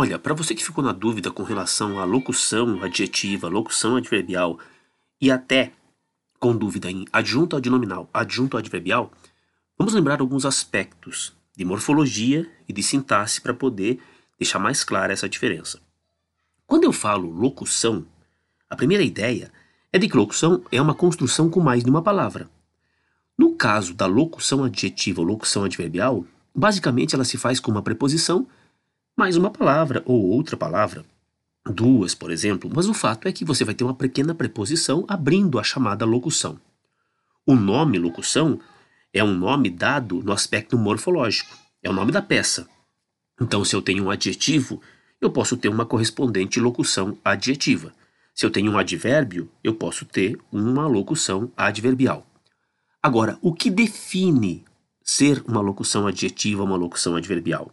Olha, para você que ficou na dúvida com relação à locução adjetiva, locução adverbial e até com dúvida em adjunto adnominal, adjunto adverbial, vamos lembrar alguns aspectos de morfologia e de sintaxe para poder deixar mais clara essa diferença. Quando eu falo locução, a primeira ideia é de que locução é uma construção com mais de uma palavra. No caso da locução adjetiva ou locução adverbial, basicamente ela se faz com uma preposição mais uma palavra ou outra palavra, duas, por exemplo, mas o fato é que você vai ter uma pequena preposição abrindo a chamada locução. O nome locução é um nome dado no aspecto morfológico, é o nome da peça. Então, se eu tenho um adjetivo, eu posso ter uma correspondente locução adjetiva. Se eu tenho um advérbio, eu posso ter uma locução adverbial. Agora, o que define ser uma locução adjetiva ou uma locução adverbial?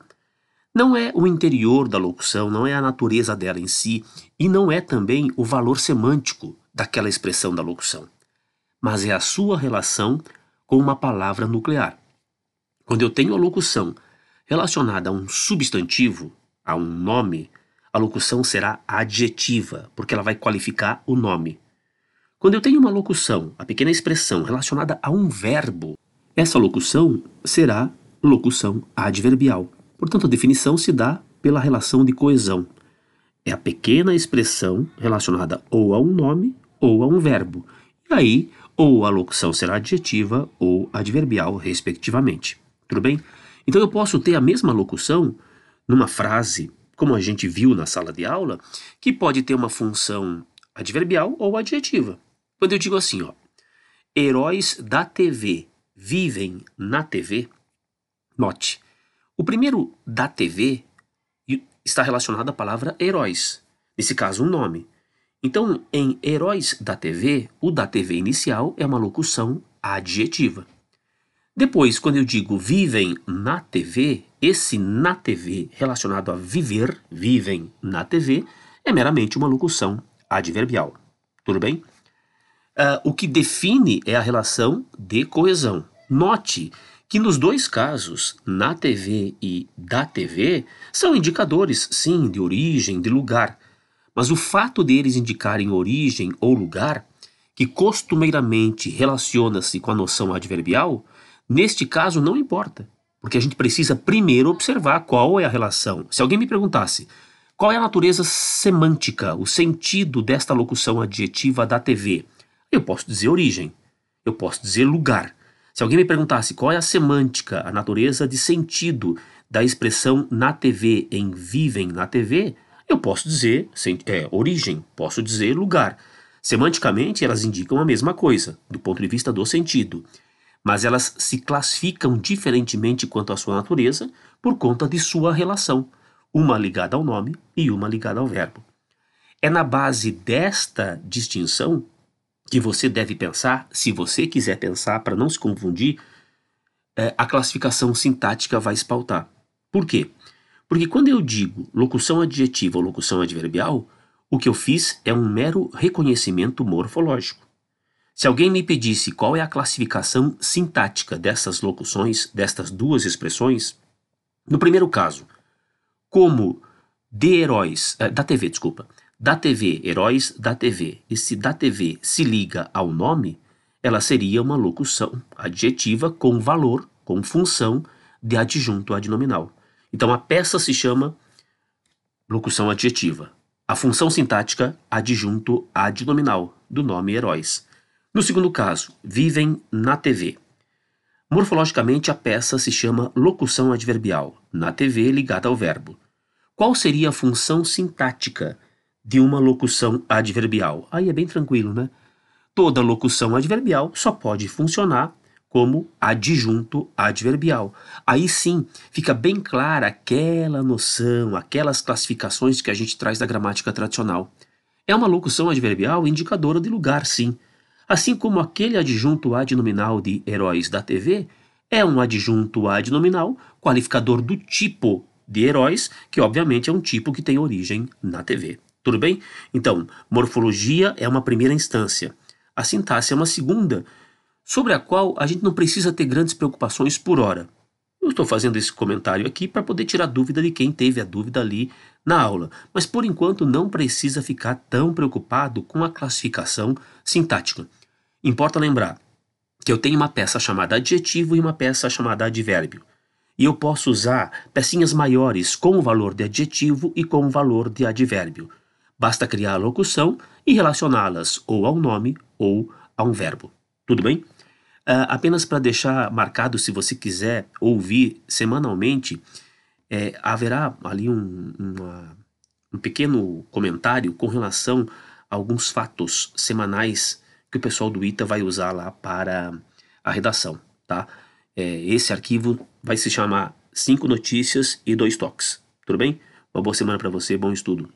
Não é o interior da locução, não é a natureza dela em si, e não é também o valor semântico daquela expressão da locução, mas é a sua relação com uma palavra nuclear. Quando eu tenho a locução relacionada a um substantivo, a um nome, a locução será adjetiva, porque ela vai qualificar o nome. Quando eu tenho uma locução, a pequena expressão relacionada a um verbo, essa locução será locução adverbial. Portanto, a definição se dá pela relação de coesão. É a pequena expressão relacionada ou a um nome ou a um verbo. E aí, ou a locução será adjetiva ou adverbial, respectivamente. Tudo bem? Então eu posso ter a mesma locução numa frase, como a gente viu na sala de aula, que pode ter uma função adverbial ou adjetiva. Quando eu digo assim, ó, heróis da TV vivem na TV, note, o primeiro da TV está relacionado à palavra heróis, nesse caso um nome. Então, em heróis da TV, o da TV inicial é uma locução adjetiva. Depois, quando eu digo vivem na TV, esse na TV relacionado a viver, vivem na TV, é meramente uma locução adverbial. Tudo bem? Uh, o que define é a relação de coesão. Note que nos dois casos, na TV e da TV, são indicadores, sim, de origem, de lugar. Mas o fato deles indicarem origem ou lugar, que costumeiramente relaciona-se com a noção adverbial, neste caso não importa, porque a gente precisa primeiro observar qual é a relação. Se alguém me perguntasse qual é a natureza semântica, o sentido desta locução adjetiva da TV, eu posso dizer origem, eu posso dizer lugar. Se alguém me perguntasse qual é a semântica, a natureza de sentido da expressão na TV em vivem na TV, eu posso dizer é, origem, posso dizer lugar. Semanticamente, elas indicam a mesma coisa, do ponto de vista do sentido, mas elas se classificam diferentemente quanto à sua natureza por conta de sua relação, uma ligada ao nome e uma ligada ao verbo. É na base desta distinção que você deve pensar, se você quiser pensar, para não se confundir, é, a classificação sintática vai espaltar. Por quê? Porque quando eu digo locução adjetiva ou locução adverbial, o que eu fiz é um mero reconhecimento morfológico. Se alguém me pedisse qual é a classificação sintática dessas locuções, destas duas expressões, no primeiro caso, como de heróis, é, da TV, desculpa, da TV, heróis da TV, e se da TV se liga ao nome, ela seria uma locução adjetiva com valor, com função de adjunto adnominal. Então a peça se chama locução adjetiva. A função sintática adjunto adnominal do nome heróis. No segundo caso, vivem na TV. Morfologicamente, a peça se chama locução adverbial, na TV ligada ao verbo. Qual seria a função sintática de uma locução adverbial. Aí é bem tranquilo, né? Toda locução adverbial só pode funcionar como adjunto adverbial. Aí sim fica bem clara aquela noção, aquelas classificações que a gente traz da gramática tradicional. É uma locução adverbial indicadora de lugar, sim. Assim como aquele adjunto adnominal de heróis da TV é um adjunto adnominal qualificador do tipo de heróis, que obviamente é um tipo que tem origem na TV. Tudo bem? Então, morfologia é uma primeira instância. A sintaxe é uma segunda, sobre a qual a gente não precisa ter grandes preocupações por hora. Eu estou fazendo esse comentário aqui para poder tirar dúvida de quem teve a dúvida ali na aula, mas por enquanto não precisa ficar tão preocupado com a classificação sintática. Importa lembrar que eu tenho uma peça chamada adjetivo e uma peça chamada advérbio. E eu posso usar pecinhas maiores com o valor de adjetivo e com o valor de advérbio. Basta criar a locução e relacioná-las ou ao nome ou a um verbo. Tudo bem? Uh, apenas para deixar marcado, se você quiser ouvir semanalmente, é, haverá ali um, uma, um pequeno comentário com relação a alguns fatos semanais que o pessoal do ITA vai usar lá para a redação, tá? É, esse arquivo vai se chamar 5 notícias e dois toques, tudo bem? Uma boa semana para você, bom estudo.